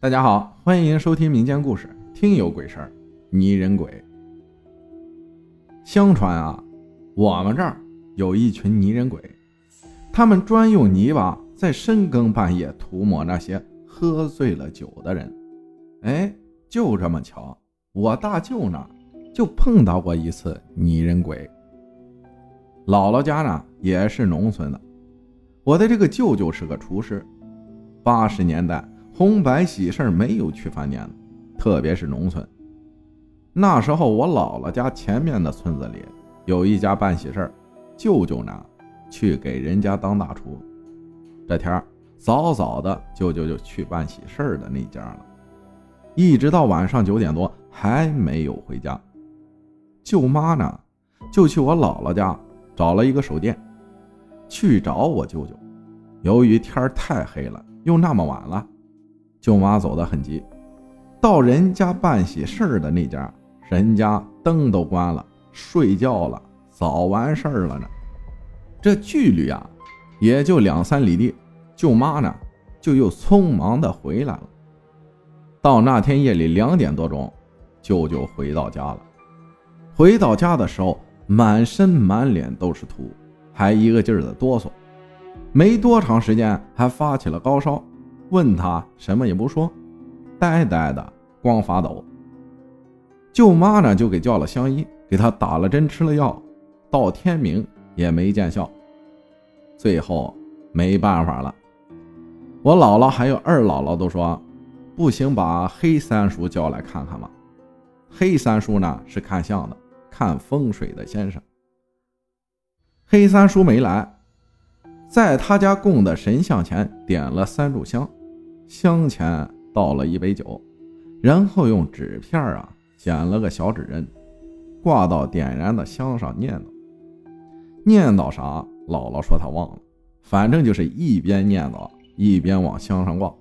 大家好，欢迎收听民间故事《听有鬼事儿》，泥人鬼。相传啊，我们这儿有一群泥人鬼，他们专用泥巴在深更半夜涂抹那些喝醉了酒的人。哎，就这么巧，我大舅那就碰到过一次泥人鬼。姥姥家呢也是农村的，我的这个舅舅是个厨师，八十年代。红白喜事没有去饭店，特别是农村。那时候我姥姥家前面的村子里有一家办喜事舅舅呢去给人家当大厨。这天早早的，舅舅就去办喜事的那家了，一直到晚上九点多还没有回家。舅妈呢就去我姥姥家找了一个手电，去找我舅舅。由于天太黑了，又那么晚了。舅妈走得很急，到人家办喜事的那家，人家灯都关了，睡觉了，早完事儿了呢。这距离啊，也就两三里地。舅妈呢，就又匆忙的回来了。到那天夜里两点多钟，舅舅回到家了。回到家的时候，满身满脸都是土，还一个劲儿的哆嗦，没多长时间还发起了高烧。问他什么也不说，呆呆的，光发抖。舅妈呢就给叫了乡医，给他打了针，吃了药，到天明也没见效。最后没办法了，我姥姥还有二姥姥都说，不行，把黑三叔叫来看看吧。黑三叔呢是看相的，看风水的先生。黑三叔没来，在他家供的神像前点了三炷香。香前倒了一杯酒，然后用纸片啊剪了个小纸人，挂到点燃的香上，念叨。念叨啥？姥姥说她忘了，反正就是一边念叨一边往香上挂，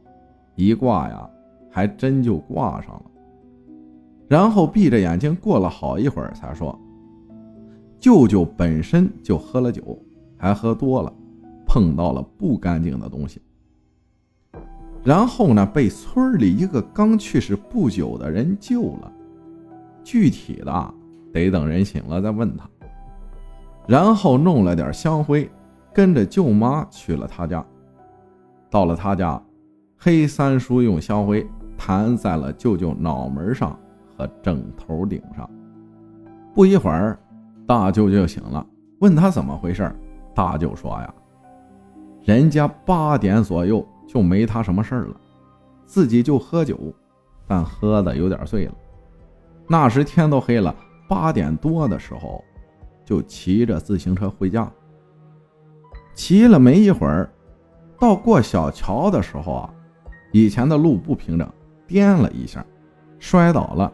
一挂呀，还真就挂上了。然后闭着眼睛过了好一会儿，才说：“舅舅本身就喝了酒，还喝多了，碰到了不干净的东西。”然后呢，被村里一个刚去世不久的人救了，具体的得等人醒了再问他。然后弄了点香灰，跟着舅妈去了他家。到了他家，黑三叔用香灰弹在了舅舅脑门上和枕头顶上。不一会儿，大舅舅醒了，问他怎么回事。大舅说呀，人家八点左右。就没他什么事儿了，自己就喝酒，但喝的有点醉了。那时天都黑了，八点多的时候，就骑着自行车回家。骑了没一会儿，到过小桥的时候啊，以前的路不平整，颠了一下，摔倒了。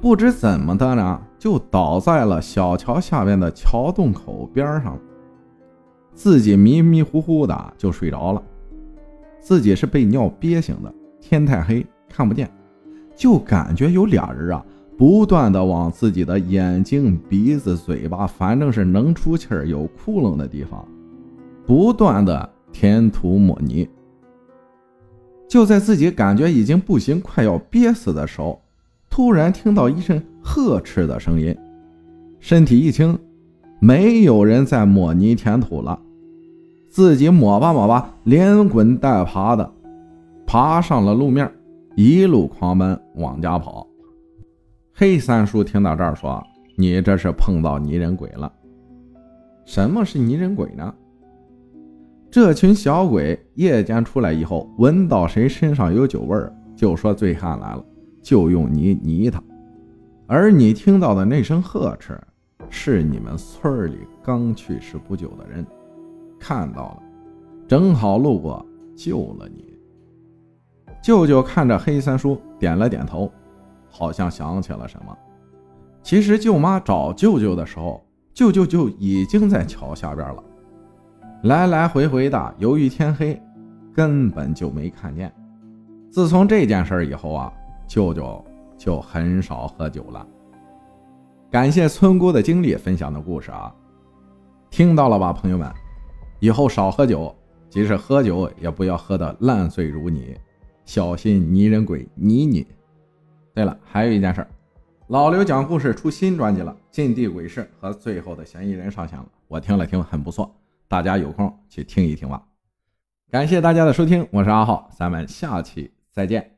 不知怎么的呢，就倒在了小桥下边的桥洞口边上，自己迷迷糊糊的就睡着了。自己是被尿憋醒的，天太黑看不见，就感觉有俩人啊，不断的往自己的眼睛、鼻子、嘴巴，反正是能出气儿、有窟窿的地方，不断的填土抹泥。就在自己感觉已经不行、快要憋死的时候，突然听到一声呵斥的声音，身体一轻，没有人在抹泥填土了。自己抹吧抹吧，连滚带爬的爬上了路面，一路狂奔往家跑。黑三叔听到这儿说：“你这是碰到泥人鬼了。”什么是泥人鬼呢？这群小鬼夜间出来以后，闻到谁身上有酒味儿，就说醉汉来了，就用泥泥他。而你听到的那声呵斥，是你们村里刚去世不久的人。看到了，正好路过，救了你。舅舅看着黑三叔，点了点头，好像想起了什么。其实舅妈找舅舅的时候，舅舅就已经在桥下边了。来来回回的，由于天黑，根本就没看见。自从这件事以后啊，舅舅就很少喝酒了。感谢村姑的经历分享的故事啊，听到了吧，朋友们。以后少喝酒，即使喝酒也不要喝得烂醉如泥。小心泥人鬼泥你。对了，还有一件事，老刘讲故事出新专辑了，《禁地鬼事》和《最后的嫌疑人》上线了，我听了听，很不错，大家有空去听一听吧。感谢大家的收听，我是阿浩，咱们下期再见。